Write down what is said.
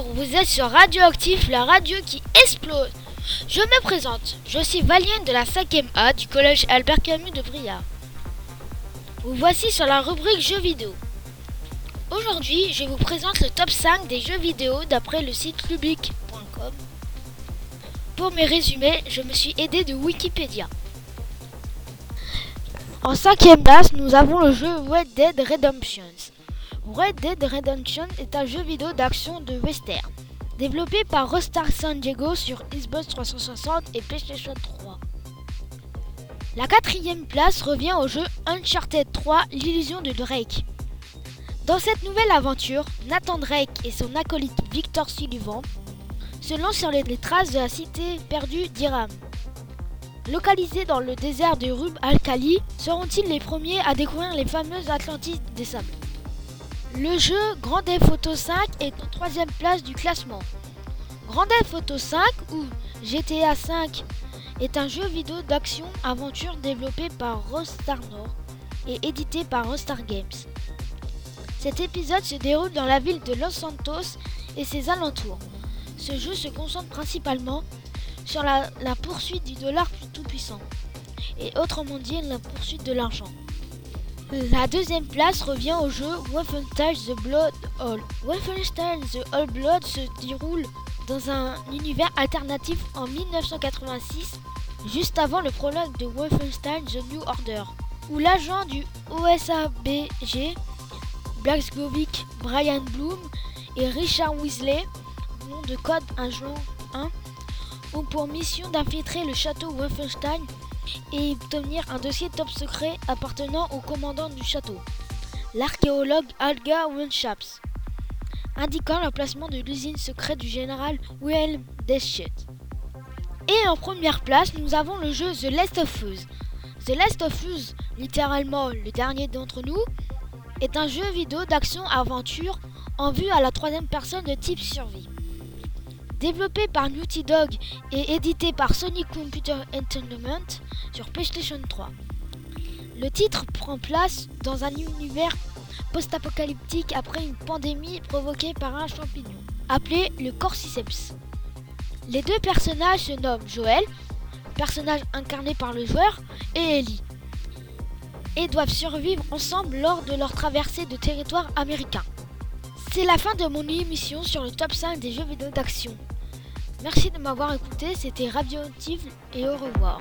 Vous êtes sur Radioactif, la radio qui explose. Je me présente, je suis Valienne de la 5e A du collège Albert Camus de Briard. Vous voici sur la rubrique jeux vidéo. Aujourd'hui, je vous présente le top 5 des jeux vidéo d'après le site public.com. Pour mes résumés, je me suis aidé de Wikipédia. En cinquième place, nous avons le jeu Red Dead Redemption. Red Dead Redemption est un jeu vidéo d'action de western, développé par Rockstar San Diego sur Xbox 360 et PlayStation 3. La quatrième place revient au jeu Uncharted 3 L'illusion de Drake. Dans cette nouvelle aventure, Nathan Drake et son acolyte Victor Sullivan se lancent sur les traces de la cité perdue d'Iram. Localisés dans le désert de Rub al-Khali, seront-ils les premiers à découvrir les fameuses Atlantides des sables? Le jeu Grand Theft Auto 5 est en troisième place du classement. Grand Theft Auto 5 ou GTA 5 est un jeu vidéo d'action-aventure développé par Rockstar North et édité par Rockstar Games. Cet épisode se déroule dans la ville de Los Santos et ses alentours. Ce jeu se concentre principalement sur la, poursuite du dollar tout puissant et autrement dit la poursuite de l'argent. La deuxième place revient au jeu Wolfenstein The Blood All. Wolfenstein The All Blood se déroule dans un univers alternatif en 1986 juste avant le prologue de Wolfenstein The New Order, où l'agent du OSABG, Blaskovic, Brian Bloom et Richard Weasley, nom de code agent 1, ont pour mission d'infiltrer le château Wolfenstein et obtenir un dossier top secret appartenant au commandant du château, l'archéologue Alga Wenschaps, indiquant l'emplacement de l'usine secrète du général Wilhelm Deschet. Et en première place, nous avons le jeu The Last of Us. The Last of Us, littéralement le dernier d'entre nous, est un jeu vidéo d'action-aventure en vue à la troisième personne de type survie. Développé par Naughty Dog et édité par Sony Computer Entertainment sur PlayStation 3. Le titre prend place dans un univers post-apocalyptique après une pandémie provoquée par un champignon, appelé le Cordyceps. Les deux personnages se nomment Joël, personnage incarné par le joueur, et Ellie, et doivent survivre ensemble lors de leur traversée de territoire américain. C'est la fin de mon émission sur le top 5 des jeux vidéo d'action. Merci de m'avoir écouté, c'était Radioactive et au revoir.